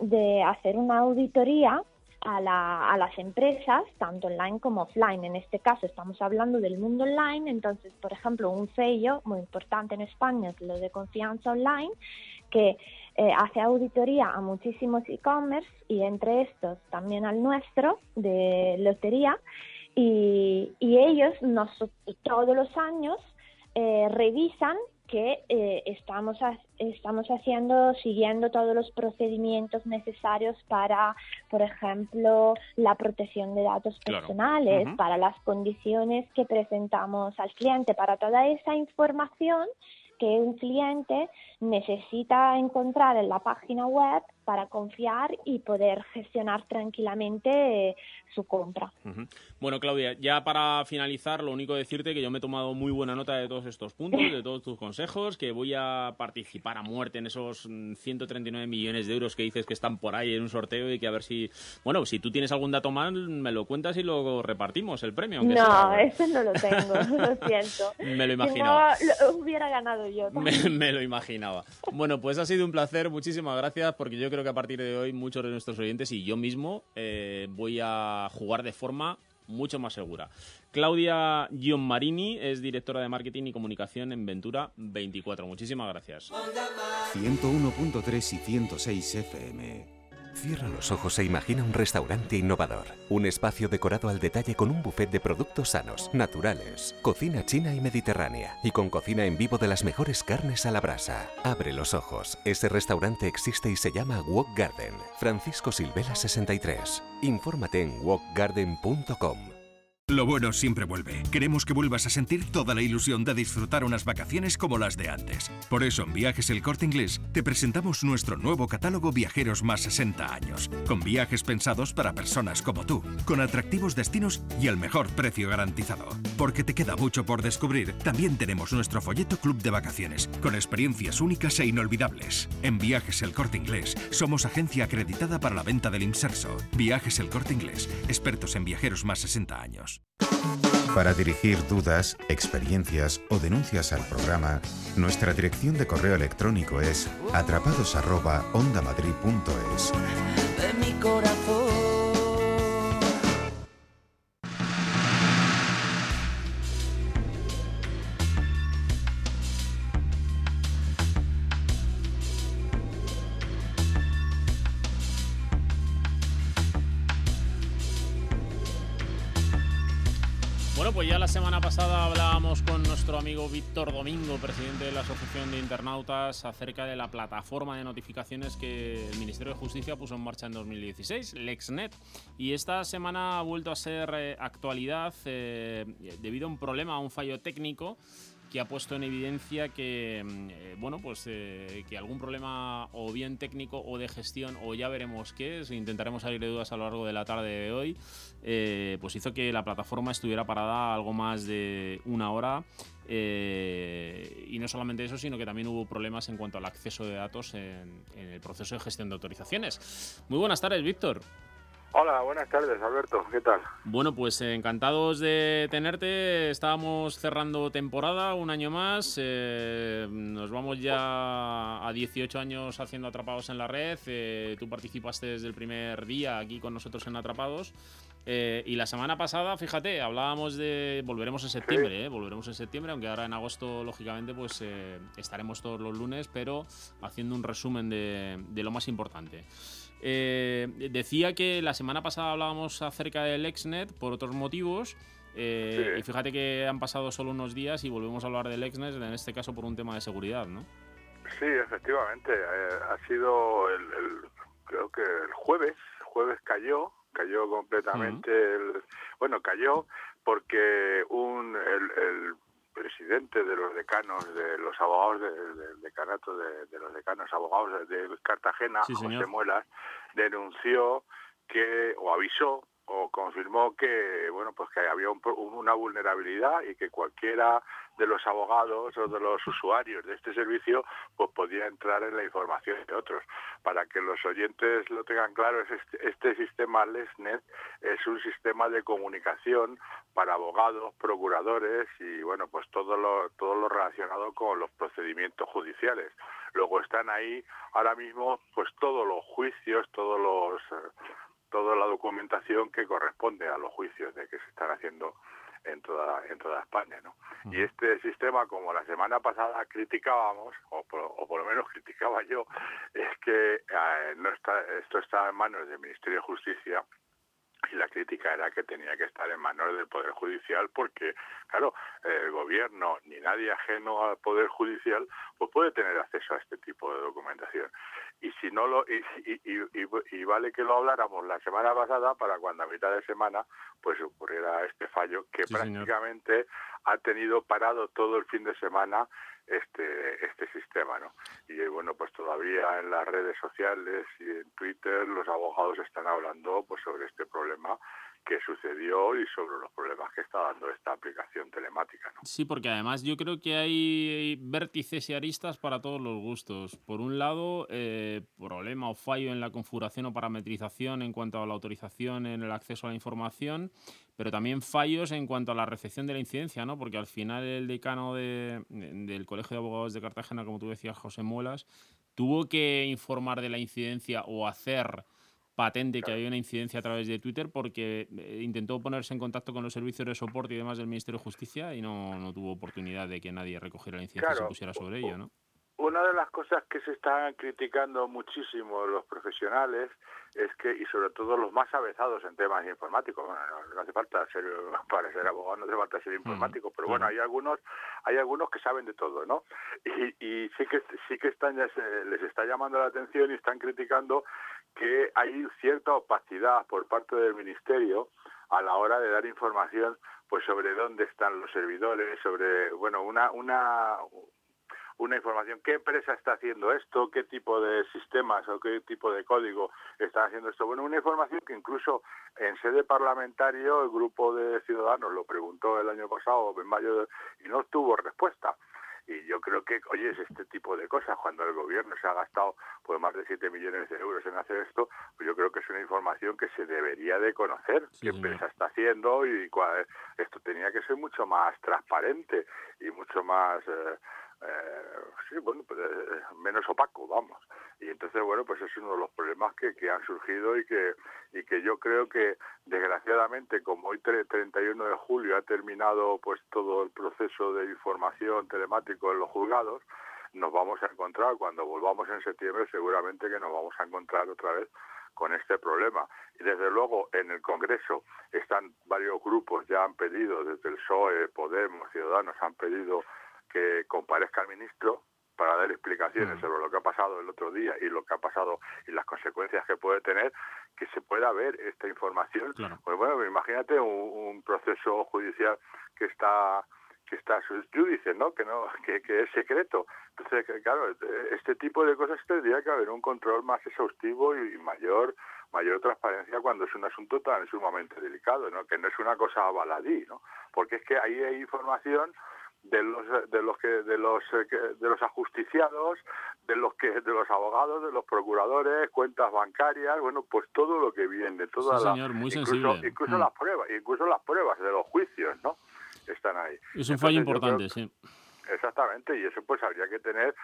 de hacer una auditoría a, la- a las empresas, tanto online como offline. En este caso estamos hablando del mundo online, entonces, por ejemplo, un sello muy importante en España es lo de confianza online, que eh, hace auditoría a muchísimos e-commerce y entre estos también al nuestro de lotería. Y, y ellos nos, todos los años eh, revisan que eh, estamos, ha- estamos haciendo, siguiendo todos los procedimientos necesarios para, por ejemplo, la protección de datos Claro. personales, para las condiciones que presentamos al cliente, para toda esa información que un cliente necesita encontrar en la página web para confiar y poder gestionar tranquilamente eh, su compra. Ujú. Bueno, Claudia, ya para finalizar, lo único decirte que yo me he tomado muy buena nota de todos estos puntos, de todos tus consejos, que voy a participar a muerte en esos mm, 139 millones de euros que dices que están por ahí en un sorteo y que a ver si, bueno, si tú tienes algún dato más, me lo cuentas y lo repartimos el premio. No, sea. ese no lo tengo, lo siento. Me lo Si imaginaba. no, lo hubiera ganado yo. Me, me lo imaginaba. Bueno, pues ha sido un placer, muchísimas gracias, porque yo creo que a partir de hoy muchos de nuestros oyentes y yo mismo eh, voy a jugar de forma mucho más segura. Claudia Gianmarini es directora de marketing y comunicación en Ventura 24. Muchísimas gracias. 101.3 y 106 FM. Cierra los ojos e imagina un restaurante innovador. Un espacio decorado al detalle con un buffet de productos sanos, naturales, cocina china y mediterránea y con cocina en vivo de las mejores carnes a la brasa. Abre los ojos. Ese restaurante existe y se llama Walk Garden. Francisco Silvela 63. Infórmate en walkgarden.com. Lo bueno siempre vuelve. Queremos que vuelvas a sentir toda la ilusión de disfrutar unas vacaciones como las de antes. Por eso en Viajes El Corte Inglés te presentamos nuestro nuevo catálogo Viajeros más 60 años, con viajes pensados para personas como tú, con atractivos destinos y el mejor precio garantizado. Porque te queda mucho por descubrir, también tenemos nuestro folleto Club de Vacaciones, con experiencias únicas e inolvidables. En Viajes El Corte Inglés somos agencia acreditada para la venta del Inserso. Viajes El Corte Inglés, expertos en viajeros más 60 años. Para dirigir dudas, experiencias o denuncias al programa, nuestra dirección de correo electrónico es atrapados@ondamadrid.es. pasada hablábamos con nuestro amigo Víctor Domingo, presidente de la Asociación de Internautas, acerca de la plataforma de notificaciones que el Ministerio de Justicia puso en marcha en 2016, LexNet. Y esta semana ha vuelto a ser eh, actualidad eh, debido a un problema, a un fallo técnico que ha puesto en evidencia que, mm, eh, bueno, pues eh, que algún problema o bien técnico o de gestión o ya veremos qué es, intentaremos salir de dudas a lo largo de la tarde de hoy, eh, pues hizo que la plataforma estuviera parada algo más de una hora. eh, y no solamente eso, sino que también hubo problemas en cuanto al acceso de datos en, en el proceso de gestión de autorizaciones. Muy buenas tardes, Víctor. Hola, buenas tardes, Alberto. ¿Qué tal? Bueno, pues eh, encantados de tenerte. Estábamos cerrando temporada un año más. eh, nos vamos ya a 18 años haciendo Atrapados en la red. eh, tú participaste desde el primer día aquí con nosotros en Atrapados. eh, y la semana pasada, fíjate, hablábamos de. Volveremos en septiembre, eh, volveremos en septiembre, aunque ahora en agosto, lógicamente, pues eh, estaremos todos los lunes, pero haciendo un resumen de, de lo más importante. Eh, decía que la semana pasada hablábamos acerca del Exnet por otros motivos. eh, Sí. Y fíjate que han pasado solo unos días y volvemos a hablar del Exnet, en este caso por un tema de seguridad, ¿no? Sí, efectivamente. eh, ha sido el, el- creo que el jueves, jueves cayó, cayó completamente. el- bueno, cayó porque un el, el presidente de los decanos, de los abogados de- del decanato de, de los decanos abogados de, de Cartagena, Sí. José Muelas, denunció que o avisó o confirmó que bueno pues que había un una vulnerabilidad y que cualquiera de los abogados o de los usuarios de este servicio pues podía entrar en la información de otros. Para que los oyentes lo tengan claro es este, este sistema LesNet es un sistema de comunicación para abogados procuradores y bueno pues todo lo todo lo relacionado con los procedimientos judiciales. Luego están ahí ahora mismo pues todos los juicios todos los toda la documentación que corresponde a los juicios de que se están haciendo en toda en toda España, ¿no? Y este sistema, como la semana pasada criticábamos, o por, o por lo menos criticaba yo, es que eh, no está, esto está en manos del Ministerio de Justicia y la crítica era que tenía que estar en manos del Poder Judicial porque, claro, el gobierno ni nadie ajeno al Poder Judicial pues puede tener acceso a este tipo de documentación. Y si no lo y, y, y- y- vale que lo habláramos la semana pasada para cuando a mitad de semana pues ocurriera este fallo que Sí, señor. prácticamente ha tenido parado todo el fin de semana este este sistema, ¿no? Y bueno, pues todavía en las redes sociales y en Twitter los abogados están hablando pues sobre este problema que sucedió y sobre los problemas que está dando esta aplicación telemática, ¿no? Sí, porque además yo creo que hay vértices y aristas para todos los gustos. Por un lado, eh, problema o fallo en la configuración o parametrización en cuanto a la autorización en el acceso a la información, pero también fallos en cuanto a la recepción de la incidencia, ¿no? Porque al final el decano de- del Colegio de Abogados de Cartagena, como tú decías, José Muelas, tuvo que informar de la incidencia o hacer patente que había una incidencia a través de Twitter porque eh, intentó ponerse en contacto con los servicios de soporte y demás del Ministerio de Justicia y no, no tuvo oportunidad de que nadie recogiera la incidencia y se pusiera sobre ello, ¿no? Una de las cosas que se están criticando muchísimo los profesionales es que, y sobre todo los más avezados en temas informáticos, bueno, no, no hace falta ser, para ser abogado no hace falta ser informático, pero bueno, hay algunos, hay algunos que saben de todo, ¿no? Y, y sí que sí que están les está llamando la atención y están criticando que hay cierta opacidad por parte del ministerio a la hora de dar información pues sobre dónde están los servidores, sobre bueno, una una una información, qué empresa está haciendo esto, qué tipo de sistemas o qué tipo de código está haciendo esto. Bueno, una información que incluso en sede parlamentario el grupo de ciudadanos lo preguntó el año pasado, en mayo, de- y no tuvo respuesta. Y yo creo que, oye, es este tipo de cosas. Cuando el gobierno se ha gastado pues más de 7 millones de euros en hacer esto, pues yo creo que es una información que se debería de conocer. qué empresa está haciendo y cuál, esto tenía que ser mucho más transparente y mucho más... eh, eh, sí, bueno, pues, eh, menos opaco, vamos. Y entonces, bueno, pues es uno de los problemas que, que han surgido y que, y que yo creo que, desgraciadamente, como hoy tre- 31 de julio ha terminado pues todo el proceso de información telemático en los juzgados, nos vamos a encontrar, cuando volvamos en septiembre, seguramente que nos vamos a encontrar otra vez con este problema. Y desde luego en el Congreso están varios grupos, ya han pedido, desde el PSOE, Podemos, Ciudadanos, han pedido que comparezca el ministro para dar explicaciones sobre lo que ha pasado el otro día y lo que ha pasado y las consecuencias que puede tener, que se pueda ver esta información. Pues bueno, imagínate un, un proceso judicial que está que está sus judice, ¿no? Que no que, que es secreto. Entonces, que, claro, este tipo de cosas tendría que haber un control más exhaustivo y mayor mayor transparencia cuando es un asunto tan sumamente delicado, ¿no? Que no es una cosa baladí, ¿no? Porque es que ahí hay información de los de los que de los eh, de los ajusticiados de los que de los abogados de los procuradores cuentas bancarias bueno pues todo lo que viene toda Sí, la señor, muy incluso, incluso Mm. las pruebas incluso las pruebas de los juicios no están ahí Es un fallo Entonces, importante, sí. Exactamente, y eso pues habría que tener,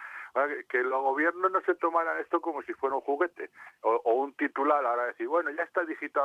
que- los gobiernos no se tomaran esto como si fuera un juguete o, o un titular ahora decir, bueno, ya está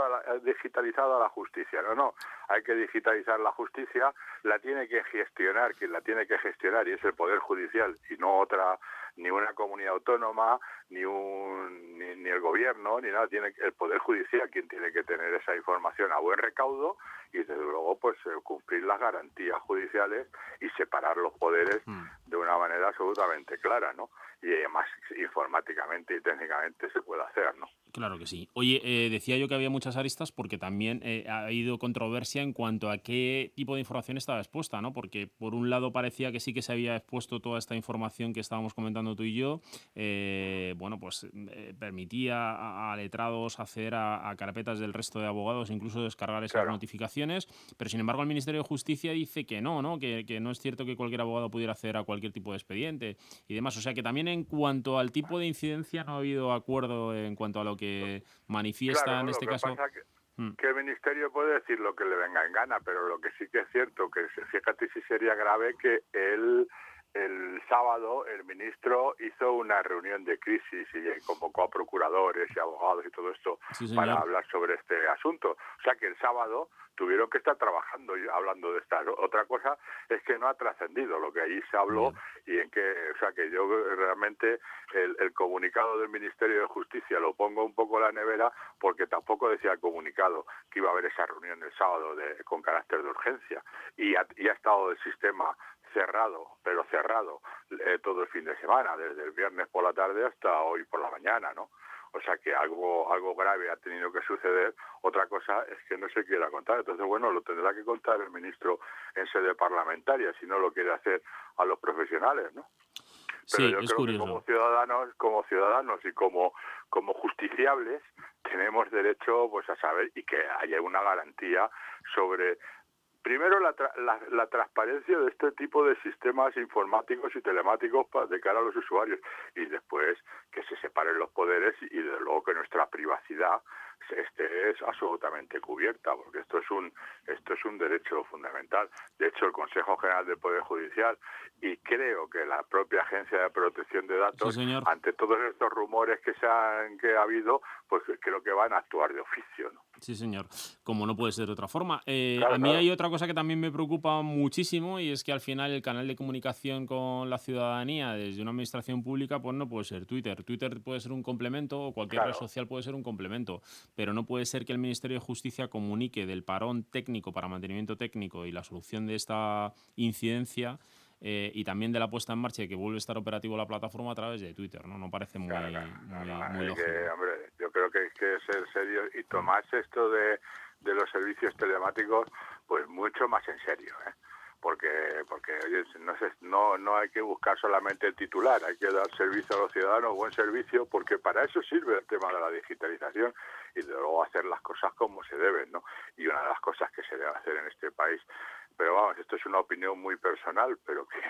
la- digitalizada la justicia. No, no, hay que digitalizar la justicia, la tiene que gestionar, quien la tiene que gestionar y es el Poder Judicial y no otra, ni una comunidad autónoma, ni un ni, ni el gobierno, ni nada, tiene el Poder Judicial quien tiene que tener esa información a buen recaudo y desde luego pues eh, cumplir las garantías judiciales y separar los poderes de una manera absolutamente clara, ¿no? Y además informáticamente y técnicamente se puede hacer, ¿no? Claro que sí. Oye, eh, decía yo que había muchas aristas porque también eh, ha habido controversia en cuanto a qué tipo de información estaba expuesta, ¿no? Porque por un lado parecía que sí que se había expuesto toda esta información que estábamos comentando tú y yo, eh, bueno, pues eh, permitía a, a letrados acceder a, a carpetas del resto de abogados, incluso descargar esas notificaciones, pero sin embargo el Ministerio de Justicia dice que no, ¿no? Que, que no es cierto que cualquier abogado pudiera acceder a cualquier tipo de expediente y demás. O sea que también en cuanto al tipo de incidencia no ha habido acuerdo en cuanto a lo que manifiesta Claro, en este caso. que, Mm. que el ministerio puede decir lo que le venga en gana, pero lo que sí que es cierto, que fíjate si sería grave que el, el sábado el ministro hizo una reunión de crisis y convocó a procuradores y abogados y todo esto Sí, para hablar sobre este asunto. O sea que el sábado tuvieron que estar trabajando y hablando de esta. Otra cosa es que no ha trascendido lo que allí se habló y en que, o sea, que yo realmente el, el comunicado del Ministerio de Justicia lo pongo un poco en la nevera porque tampoco decía el comunicado que iba a haber esa reunión el sábado de, con carácter de urgencia y ha, y ha estado el sistema cerrado, pero cerrado eh, todo el fin de semana, desde el viernes por la tarde hasta hoy por la mañana, ¿no? O sea que algo, algo grave ha tenido que suceder. Otra cosa es que no se quiera contar. Entonces, bueno, lo tendrá que contar el ministro en sede parlamentaria, si no lo quiere hacer a los profesionales, ¿no? Pero Sí, yo es creo curioso. que como ciudadanos, como ciudadanos y como, como justiciables, tenemos derecho pues a saber y que haya una garantía sobre primero la, tra- la, la transparencia de este tipo de sistemas informáticos y telemáticos de cara a los usuarios y después que se separen los poderes y, desde luego que nuestra privacidad esté es absolutamente cubierta porque esto es un esto es un derecho fundamental de hecho el Consejo General del Poder Judicial y creo que la propia Agencia de Protección de Datos Sí, ante todos estos rumores que se han que ha habido pues creo que van a actuar de oficio ¿no? Sí, señor. Como no puede ser de otra forma. Eh, Claro, a mí claro. hay otra cosa que también me preocupa muchísimo y es que al final el canal de comunicación con la ciudadanía desde una administración pública pues no puede ser Twitter. Twitter puede ser un complemento o cualquier red social puede ser un complemento, pero no puede ser que el Ministerio de Justicia comunique del parón técnico para mantenimiento técnico y la solución de esta incidencia eh, y también de la puesta en marcha y que vuelve a estar operativo la plataforma a través de Twitter. No, no parece muy, muy, lógico. que, hombre, yo creo que hay que ser serio y tomarse esto de, de los servicios telemáticos pues mucho más en serio, ¿eh? Porque, porque oye, no, se- no, no hay que buscar solamente el titular, hay que dar servicio a los ciudadanos, buen servicio, porque para eso sirve el tema de la digitalización y de luego hacer las cosas como se deben, ¿no? Y una de las cosas que se debe hacer en este país, pero vamos, esto es una opinión muy personal, pero que,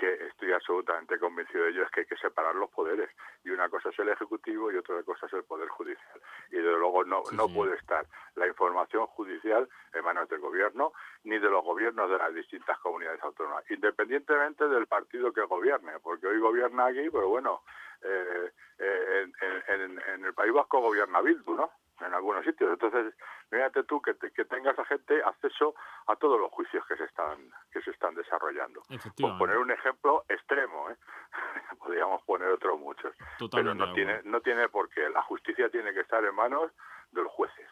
que estoy absolutamente convencido de ello, es que hay que separar los poderes. Y una cosa es el Ejecutivo y otra cosa es el Poder Judicial. Y desde luego no, no puede estar la información judicial en manos del Gobierno ni de los gobiernos de las distintas comunidades autónomas, independientemente del partido que gobierne, porque hoy gobierna aquí, pero bueno, eh, eh, en, en- en el País Vasco gobierna Bildu, ¿no? En algunos sitios. Entonces, fíjate tú que, te- que tenga esa gente acceso a todos los juicios que se están que se están desarrollando. Por poner un ejemplo extremo, ¿eh? podríamos poner otros muchos. Totalmente Pero no tiene, no tiene por qué. La justicia tiene que estar en manos de los jueces.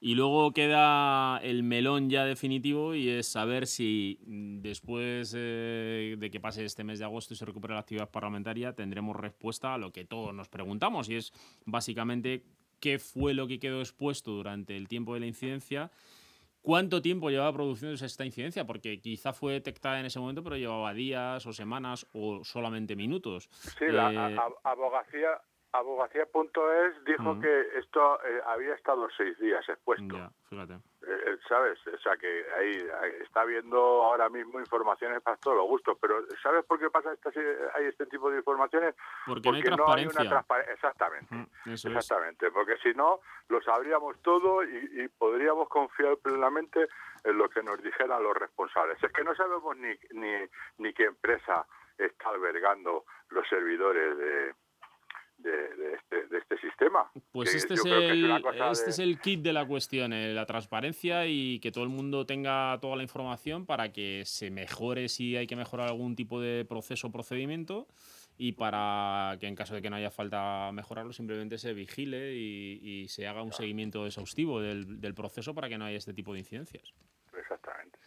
Y luego queda el melón ya definitivo y es saber si después eh, de que pase este mes de agosto y se recupere la actividad parlamentaria tendremos respuesta a lo que todos nos preguntamos y es básicamente qué fue lo que quedó expuesto durante el tiempo de la incidencia, cuánto tiempo llevaba produciéndose esta incidencia, porque quizá fue detectada en ese momento pero llevaba días o semanas o solamente minutos. Sí, la Eh, abogacía abogacía.es dijo Ujú. que esto eh, había estado seis días expuesto. ya, fíjate. Eh, eh, ¿Sabes? O sea que ahí, está habiendo ahora mismo informaciones para todos los gustos, pero ¿sabes por qué pasa estas, eh, hay este tipo de informaciones? Porque no hay una transparencia. transparencia. Exactamente. Exactamente, porque si no, lo sabríamos todo y, y podríamos confiar plenamente en lo que nos dijeran los responsables. Es que no sabemos ni, ni, ni qué empresa está albergando los servidores de, de, de este, de este sistema. Pues Que este, es el, este es el kit de la cuestión, eh, la transparencia y que todo el mundo tenga toda la información para que se mejore si hay que mejorar algún tipo de proceso o procedimiento y para que en caso de que no haya falta mejorarlo simplemente se vigile y, y se haga un seguimiento exhaustivo del, del proceso para que no haya este tipo de incidencias. Exactamente.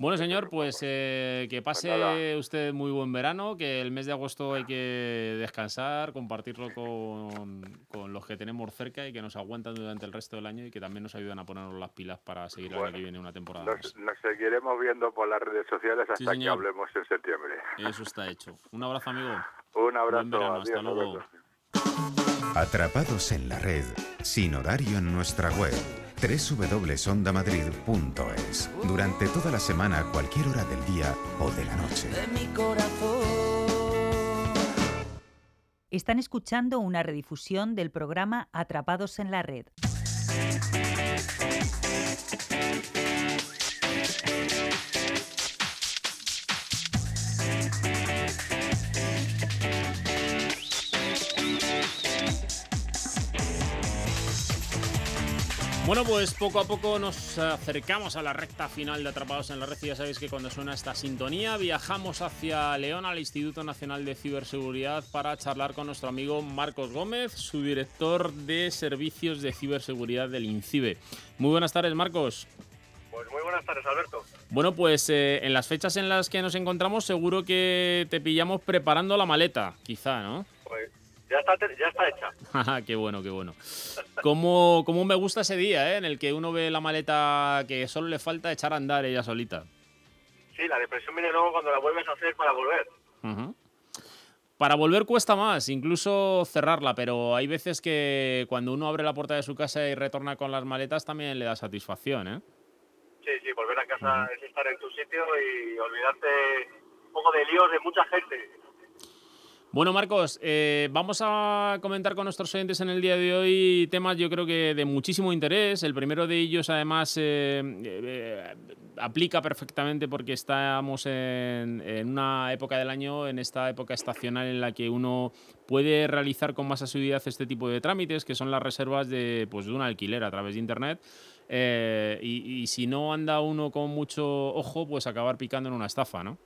Bueno, señor, pues eh, que pase nada. usted muy buen verano, que el mes de agosto hay que descansar, compartirlo con, con los que tenemos cerca y que nos aguantan durante el resto del año y que también nos ayudan a ponernos las pilas para seguir el año Bueno, que viene una temporada más. Nos, nos seguiremos viendo por las redes sociales hasta Sí, que hablemos en septiembre. Eso está hecho. Un abrazo, amigo. Un abrazo. Buen verano, hasta adiós, luego. Alberto. Atrapados en la red, sin horario en nuestra web www.ondamadrid.es. Durante toda la semana, a cualquier hora del día o de la noche. de mi corazón. Están escuchando una redifusión del programa Atrapados en la Red. Bueno, pues poco a poco nos acercamos a la recta final de Atrapados en la Red. y Ya sabéis que cuando suena esta sintonía viajamos hacia León, al Instituto Nacional de Ciberseguridad, para charlar con nuestro amigo Marcos Gómez, su director de Servicios de Ciberseguridad del INCIBE. Muy buenas tardes, Marcos. Pues muy buenas tardes, Alberto. Bueno, pues eh, en las fechas en las que nos encontramos seguro que te pillamos preparando la maleta, quizá, ¿no? Pues Ya está, ya está hecha. Ajá, qué bueno, qué bueno. ¿Cómo, cómo me gusta ese día, eh, en el que uno ve la maleta que solo le falta echar a andar ella solita? Sí, la depresión viene luego cuando la vuelves a hacer para volver. Ujú. Para volver cuesta más, incluso cerrarla, pero hay veces que cuando uno abre la puerta de su casa y retorna con las maletas también le da satisfacción, ¿eh? Sí, sí, volver a casa es estar en tu sitio y olvidarte un poco de líos de mucha gente. Bueno, Marcos, eh, vamos a comentar con nuestros oyentes en el día de hoy temas yo creo que de muchísimo interés. El primero de ellos, además, eh, eh, aplica perfectamente porque estamos en, una época del año, en esta época estacional en la que uno puede realizar con más asiduidad este tipo de trámites, que son las reservas de, pues, de un alquiler a través de Internet. Y, si no anda uno con mucho ojo, pues acabar picando en una estafa, ¿no?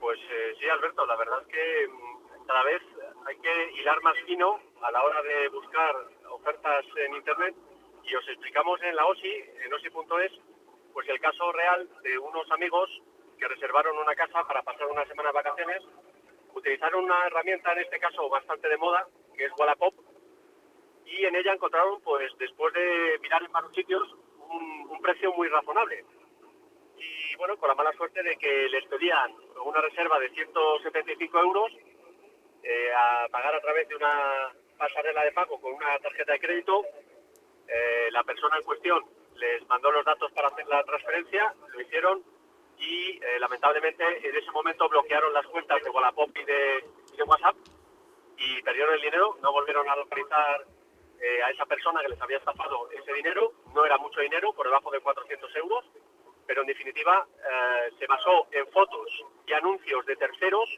Pues sí, Alberto, la verdad es que mm, cada vez hay que hilar más fino a la hora de buscar ofertas en Internet. Y os explicamos en la OSI, en osi.es, pues el caso real de unos amigos que reservaron una casa para pasar una semana de vacaciones, utilizaron una herramienta, en este caso bastante de moda, que es Wallapop, y en ella encontraron, pues después de mirar en varios sitios, un, un precio muy razonable. Y bueno, con la mala suerte de que les pedían una reserva de 175 euros eh, a pagar a través de una pasarela de pago con una tarjeta de crédito. Eh, la persona en cuestión les mandó los datos para hacer la transferencia, lo hicieron y eh, lamentablemente en ese momento bloquearon las cuentas de Wallapop y de, WhatsApp y perdieron el dinero, no volvieron a localizar eh, a esa persona que les había estafado ese dinero, no era mucho dinero, por debajo de 400 euros, pero en definitiva eh, se basó en fotos y anuncios de terceros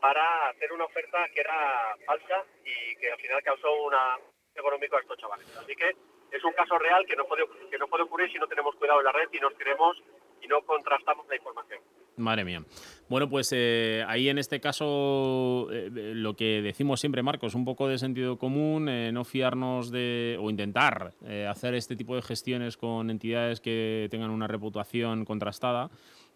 para hacer una oferta que era falsa y que al final causó una económico a estos chavales. Así que es un caso real que no puede que no puede ocurrir si no tenemos cuidado en la red y nos creemos y no contrastamos la información. Madre mía. Bueno, pues eh, ahí en este caso eh, eh, lo que decimos siempre, Marcos, un poco de sentido común, eh, no fiarnos de o intentar eh, hacer este tipo de gestiones con entidades que tengan una reputación contrastada.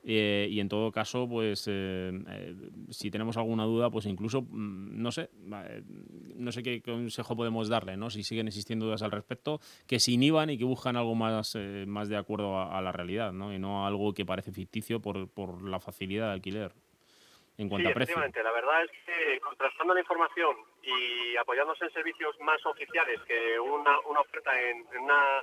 Eh, y en todo caso, pues eh, eh, si tenemos alguna duda, pues incluso, mm, no sé, eh, no sé qué consejo podemos darle, ¿no? Si siguen existiendo dudas al respecto, que se inhiban y que buscan algo más, eh, más de acuerdo a, a la realidad, ¿no? Y no algo que parece ficticio por, por la facilidad de alquiler en cuanto sí, a precio. efectivamente. La verdad es que contrastando la información y apoyándose en servicios más oficiales que una, una oferta en, en una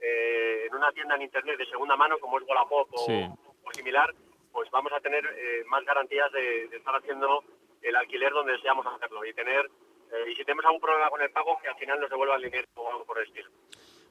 eh, en una tienda en internet de segunda mano como es Wallapop o, Sí. O similar, pues vamos a tener eh, más garantías de, estar haciendo el alquiler donde deseamos hacerlo y tener eh, y si tenemos algún problema con el pago que al final nos devuelva el dinero o algo por el estilo.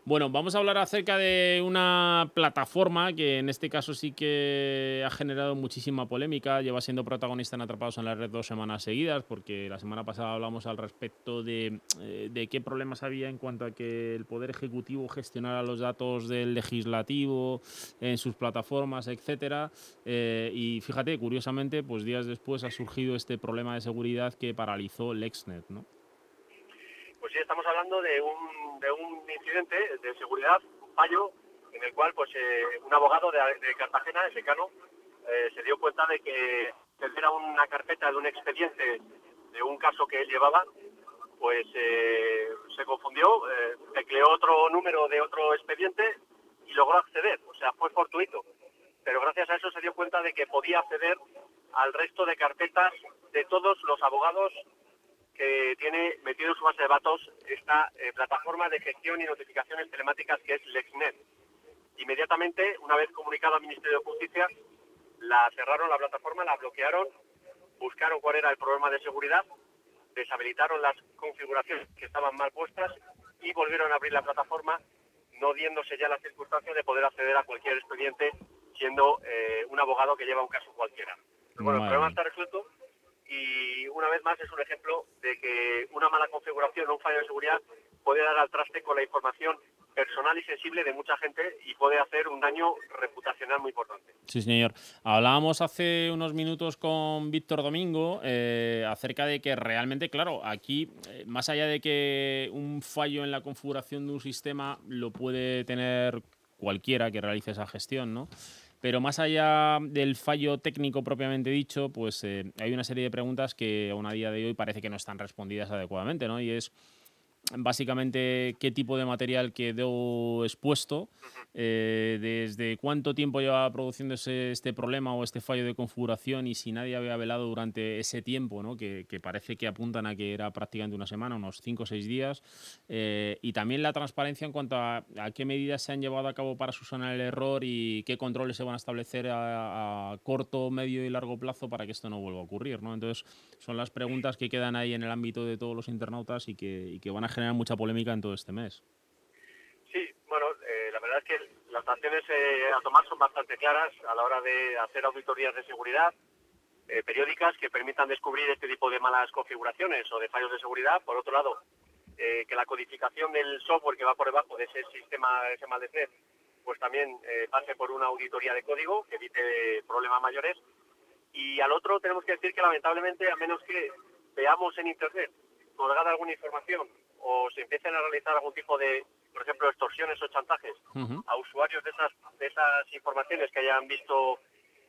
Bueno, vamos a hablar acerca de una plataforma que en este caso sí que ha generado muchísima polémica. Lleva siendo protagonista en Atrapados en la Red dos semanas seguidas, porque la semana pasada hablamos al respecto de, eh, qué problemas había en cuanto a que el Poder Ejecutivo gestionara los datos del legislativo en sus plataformas, etcétera. Eh, y fíjate, curiosamente, pues días después ha surgido este problema de seguridad que paralizó LexNet, ¿no? Pues sí, estamos hablando de un, de un incidente de seguridad, un fallo, en el cual pues eh, un abogado de, Cartagena, de Secano, eh, se dio cuenta de que era una carpeta de un expediente de un caso que él llevaba, pues eh, se confundió, eh, tecleó otro número de otro expediente y logró acceder, o sea, fue fortuito. Pero gracias a eso se dio cuenta de que podía acceder al resto de carpetas de todos los abogados que tiene metido en su base de datos esta eh, plataforma de gestión y notificaciones telemáticas que es LexNet. Inmediatamente, una vez comunicado al Ministerio de Justicia, la cerraron la plataforma, la bloquearon, buscaron cuál era el problema de seguridad, deshabilitaron las configuraciones que estaban mal puestas y volvieron a abrir la plataforma, no diéndose ya la circunstancia de poder acceder a cualquier expediente siendo eh, un abogado que lleva un caso cualquiera. Pero bueno, el problema está resuelto y una vez más es un ejemplo de que una mala configuración o un fallo de seguridad puede dar al traste con la información personal y sensible de mucha gente y puede hacer un daño reputacional muy importante. Sí, señor. Hablábamos hace unos minutos con Víctor Domingo eh, acerca de que realmente, claro, aquí, eh, más allá de que un fallo en la configuración de un sistema lo puede tener cualquiera que realice esa gestión, ¿no? Pero más allá del fallo técnico propiamente dicho, pues eh, hay una serie de preguntas que aún a día de hoy parece que no están respondidas adecuadamente, ¿no? Y es básicamente qué tipo de material quedó expuesto, eh, desde cuánto tiempo lleva produciéndose este problema o este fallo de configuración y si nadie había velado durante ese tiempo, ¿no? que, que parece que apuntan a que era prácticamente una semana, unos 5 o 6 días, eh, y también la transparencia en cuanto a, a qué medidas se han llevado a cabo para subsanar el error y qué controles se van a establecer a, a corto, medio y largo plazo para que esto no vuelva a ocurrir. ¿no? Entonces, son las preguntas que quedan ahí en el ámbito de todos los internautas y que, y que van a generar mucha polémica en todo este mes. Sí, bueno, eh, la verdad es que las acciones eh, a tomar son bastante claras a la hora de hacer auditorías de seguridad eh, periódicas que permitan descubrir este tipo de malas configuraciones o de fallos de seguridad. Por otro lado, que la codificación del software que va por debajo de ese sistema, ese mal de red, pues también pase por una auditoría de código que evite problemas mayores. Y al otro tenemos que decir que lamentablemente, a menos que veamos en Internet colgada alguna información o se empiecen a realizar algún tipo de, por ejemplo, extorsiones o chantajes a usuarios de esas, de esas informaciones que hayan visto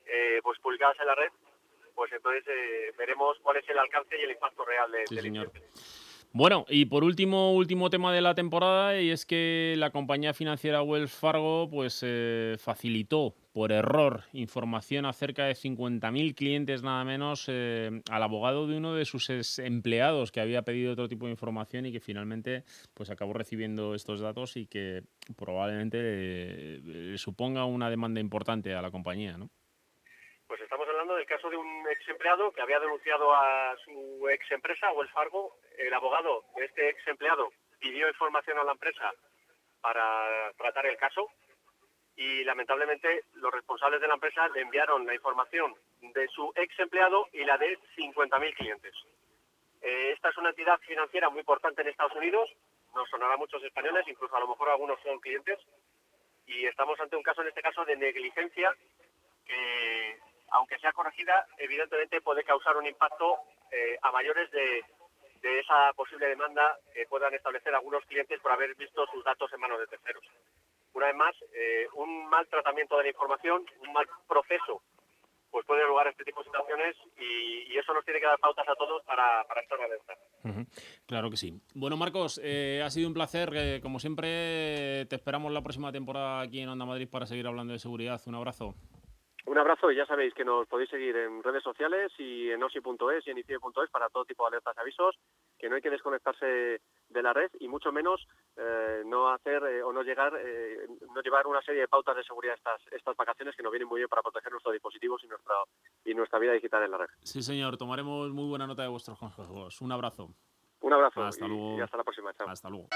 eh, pues publicadas en la red, pues entonces eh, veremos cuál es el alcance y el impacto real de, Sí, del señor. incidente. Bueno, y por último, último tema de la temporada, y es que la compañía financiera Wells Fargo pues eh, facilitó por error información a cerca de 50.000 clientes nada menos eh, al abogado de uno de sus empleados que había pedido otro tipo de información y que finalmente pues acabó recibiendo estos datos y que probablemente eh, suponga una demanda importante a la compañía, ¿no? Pues estamos hablando del caso de un ex empleado que había denunciado a su ex empresa, Wells Fargo. El abogado de este ex empleado pidió información a la empresa para tratar el caso y lamentablemente los responsables de la empresa le enviaron la información de su ex empleado y la de 50.000 clientes. Eh, esta es una entidad financiera muy importante en Estados Unidos, nos sonará a muchos españoles, incluso a lo mejor algunos son clientes, y estamos ante un caso, en este caso, de negligencia que, aunque sea corregida, evidentemente puede causar un impacto eh, a mayores de, esa posible demanda que puedan establecer algunos clientes por haber visto sus datos en manos de terceros. Una vez más, eh, un mal tratamiento de la información, un mal proceso, pues puede lugar a este tipo de situaciones y, y eso nos tiene que dar pautas a todos para, para estar alerta. Claro que sí. Bueno, Marcos, eh, ha sido un placer. como siempre, te esperamos la próxima temporada aquí en Onda Madrid para seguir hablando de seguridad. Un abrazo. Un abrazo y ya sabéis que nos podéis seguir en redes sociales y en osi.es y en icie.es para todo tipo de alertas y avisos, que no hay que desconectarse de la red y mucho menos eh, no hacer eh, o no llegar, eh, no llevar una serie de pautas de seguridad estas, estas vacaciones que nos vienen muy bien para proteger nuestros dispositivos y nuestra, y nuestra vida digital en la red. Sí, señor. Tomaremos muy buena nota de vuestros consejos. Un abrazo. Un abrazo Hasta y- luego. y hasta la próxima. Chao. Hasta luego.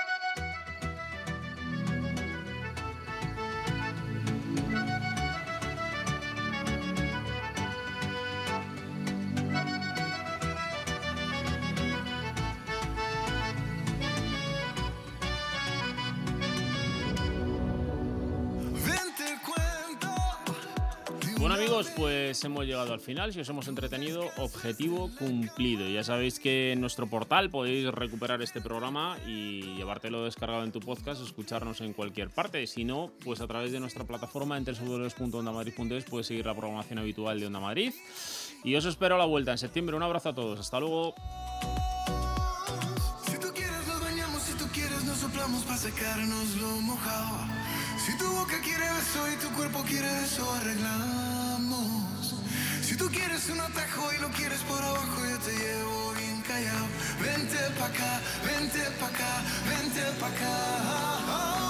Amigos, pues hemos llegado al final. Si os hemos entretenido, objetivo cumplido. Ya sabéis que en nuestro portal podéis recuperar este programa y llevártelo descargado en tu podcast, escucharnos en cualquier parte. Si no, pues a través de nuestra plataforma en www.ondamadrid.es puedes seguir la programación habitual de Onda Madrid. Y os espero a la vuelta en septiembre. Un abrazo a todos. Hasta luego. Si tú quieres nos bañamos, si tú quieres nos soplamos para secarnos lo mojado. Boca quiere beso y tu cuerpo quiere eso, arreglamos. Si tú quieres un atajo y lo quieres por abajo, yo te llevo bien callado. Vente pa' acá, vente pa' acá, vente pa' acá.